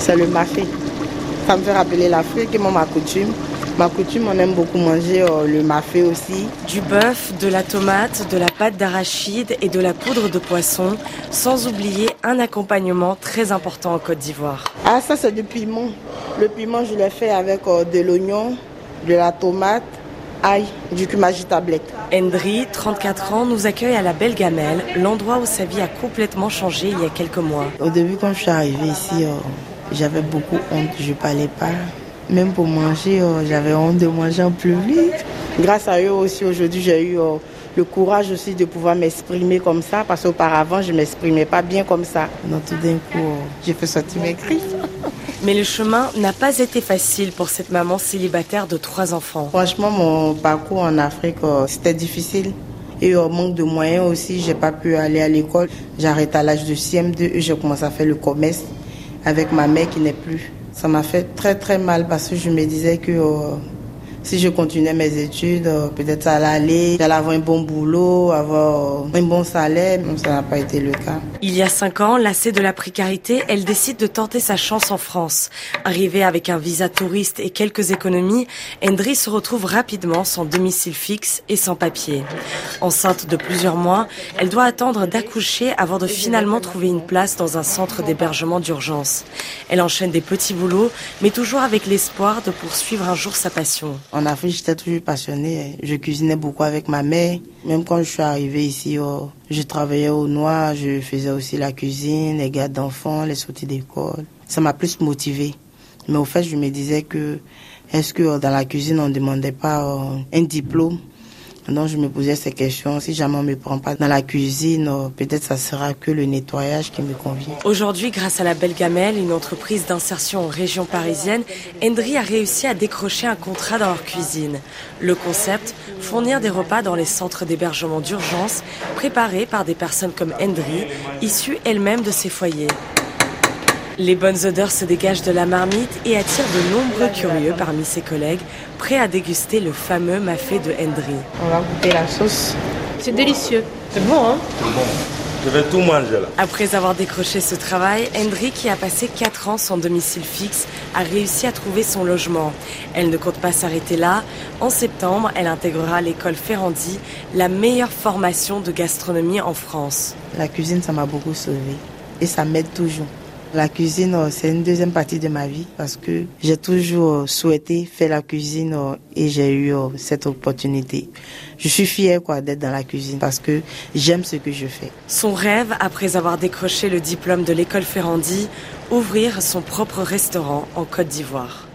c'est le mafé. Ça me fait rappeler l'Afrique et mon ma coutume. Ma coutume, on aime beaucoup manger euh, le mafé aussi. Du bœuf, de la tomate, de la pâte d'arachide et de la poudre de poisson, sans oublier un accompagnement très important en Côte d'Ivoire. Ah, ça c'est du piment. Le piment, je l'ai fait avec euh, de l'oignon, de la tomate, ail, du cumage tablette. Hendry, 34 ans, nous accueille à la Belle Gamelle, l'endroit où sa vie a complètement changé il y a quelques mois. Au début, quand je suis arrivée ici, euh, j'avais beaucoup honte, je parlais pas. Même pour manger, euh, j'avais honte de manger en public. Grâce à eux aussi, aujourd'hui, j'ai eu euh, le courage aussi de pouvoir m'exprimer comme ça, parce qu'auparavant, je ne m'exprimais pas bien comme ça. Donc tout d'un coup, j'ai fait sortir mes cris. Mais le chemin n'a pas été facile pour cette maman célibataire de trois enfants. Franchement, mon parcours en Afrique, c'était difficile. Et au manque de moyens aussi, j'ai pas pu aller à l'école. J'arrête à l'âge de CM2 et j'ai commencé à faire le commerce avec ma mère qui n'est plus. Ça m'a fait très très mal parce que je me disais que euh, si je continuais mes études, euh, peut-être ça allait j'allais avoir un bon boulot, avoir un bon salaire, mais ça n'a pas été le cas. Il y a cinq ans, lassée de la précarité, elle décide de tenter sa chance en France. Arrivée avec un visa touriste et quelques économies, Hendry se retrouve rapidement sans domicile fixe et sans papier. Enceinte de plusieurs mois, elle doit attendre d'accoucher avant de finalement trouver une place dans un centre d'hébergement d'urgence. Elle enchaîne des petits boulots, mais toujours avec l'espoir de poursuivre un jour sa passion. En Afrique, j'étais toujours passionnée. Je cuisinais beaucoup avec ma mère. Même quand je suis arrivée ici, oh, je travaillais au noir, je faisais aussi la cuisine, les gardes d'enfants, les sorties d'école. Ça m'a plus motivée. Mais au fait, je me disais que est-ce que dans la cuisine, on ne demandait pas euh, un diplôme? Donc je me posais ces questions. Si jamais on me prend pas dans la cuisine, euh, peut-être ça sera que le nettoyage qui me convient. Aujourd'hui, grâce à la Belle Gamelle, une entreprise d'insertion en région parisienne, Hendry a réussi à décrocher un contrat dans leur cuisine. Le concept, fournir des repas dans les centres d'hébergement d'urgence préparés par des personnes comme Hendry, issues elles-mêmes de ces foyers. Les bonnes odeurs se dégagent de la marmite et attirent de nombreux curieux parmi ses collègues, prêts à déguster le fameux mafé de Hendry. On va goûter la sauce. C'est délicieux. C'est bon, hein? C'est bon. Je vais tout manger là. Après avoir décroché ce travail, Hendry, qui a passé 4 ans sans domicile fixe, a réussi à trouver son logement. Elle ne compte pas s'arrêter là. En septembre, elle intégrera l'école Ferrandi, la meilleure formation de gastronomie en France. La cuisine, ça m'a beaucoup sauvée et ça m'aide toujours. La cuisine, euh, c'est une deuxième partie de ma vie parce que j'ai toujours euh, souhaité faire la cuisine euh, et j'ai eu cette opportunité. Je suis fière quoi d'être dans la cuisine parce que j'aime ce que je fais. Son rêve, après avoir décroché le diplôme de l'école Ferrandi, ouvrir son propre restaurant en Côte d'Ivoire.